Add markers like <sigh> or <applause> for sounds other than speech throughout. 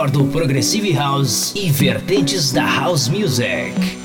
Melhor do Progressive House e vertentes da House Music.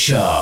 Show.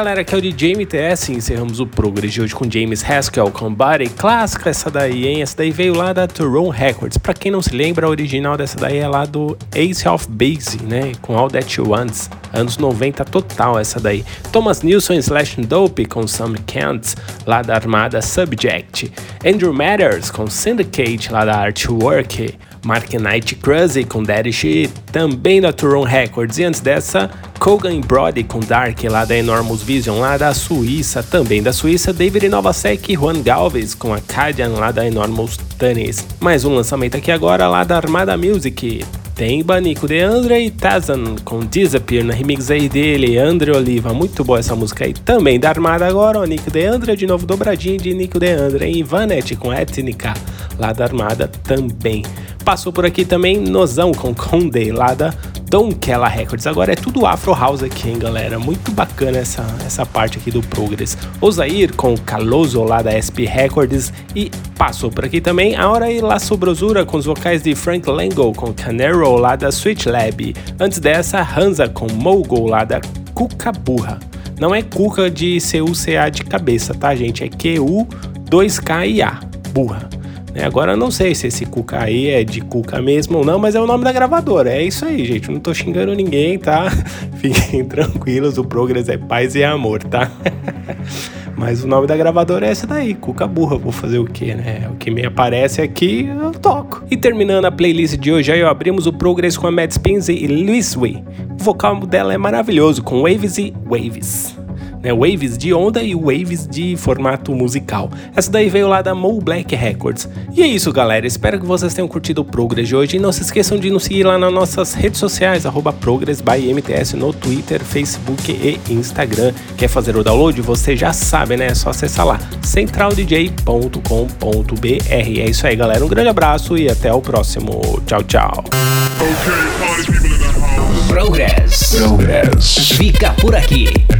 Galera, aqui é o DJ MTS encerramos o Progress de hoje com James Haskell Body. Clássica essa daí, hein? Essa daí veio lá da Turon Records. Pra quem não se lembra, a original dessa daí é lá do Ace of Base, né? Com All That You Want. Anos 90 total essa daí. Thomas Nilsson Slash Dope com Some Can't, lá da Armada Subject. Andrew Matters com Syndicate, lá da Artwork. Mark Knight Cruzy com Daddy também da Turon Records. E antes dessa, Kogan Brody com Dark, lá da Enormous Vision, lá da Suíça. Também da Suíça, David Novasek e Juan Galvez com Acadian, lá da Enormous Tunis. Mais um lançamento aqui agora, lá da Armada Music. Tem Banico de Andre e Tazan com Disappear na remix aí dele, Andre Oliva. Muito boa essa música aí. Também da Armada agora, o Nico de Andre, de novo dobradinho de Nico de Andre e Ivanete com Etnica, lá da Armada também. Passou por aqui também Nozão com Conde, lá da Don Kella Records. Agora é tudo Afro House aqui, hein, galera? Muito bacana essa, essa parte aqui do Progress. Osair com Caloso, lá da SP Records. E passou por aqui também a Hora e La Sobrosura com os vocais de Frank Lango com Canero, lá da Switch Lab. Antes dessa, Hansa com Mogul, lá da Cuca Burra. Não é Cuca de C-U-C-A de cabeça, tá, gente? É Q-U 2K e A. Burra. Né? Agora eu não sei se esse Cuca aí é de Cuca mesmo ou não, mas é o nome da gravadora. É isso aí, gente. Não tô xingando ninguém, tá? <laughs> Fiquem tranquilos, o Progress é paz e amor, tá? <laughs> Mas o nome da gravadora é essa daí, Cuca Burra. Vou fazer o que, né? O que me aparece aqui, eu toco. E terminando a playlist de hoje, aí abrimos o Progress com a Matt Spinzi e Louis Way. O vocal dela é maravilhoso, com Waves e Waves né? Waves de onda e waves de formato musical. Essa daí veio lá da Mo Black Records. E é isso, galera. Espero que vocês tenham curtido o Progress de hoje. E não se esqueçam de nos seguir lá nas nossas redes sociais, arroba Progress by MTS no Twitter, Facebook e Instagram. Quer fazer o download? Você já sabe, né? É só acessar lá, centraldj.com.br. É isso aí, galera. Um grande abraço e até o próximo. Tchau, tchau. Progress. Progress. Fica por aqui.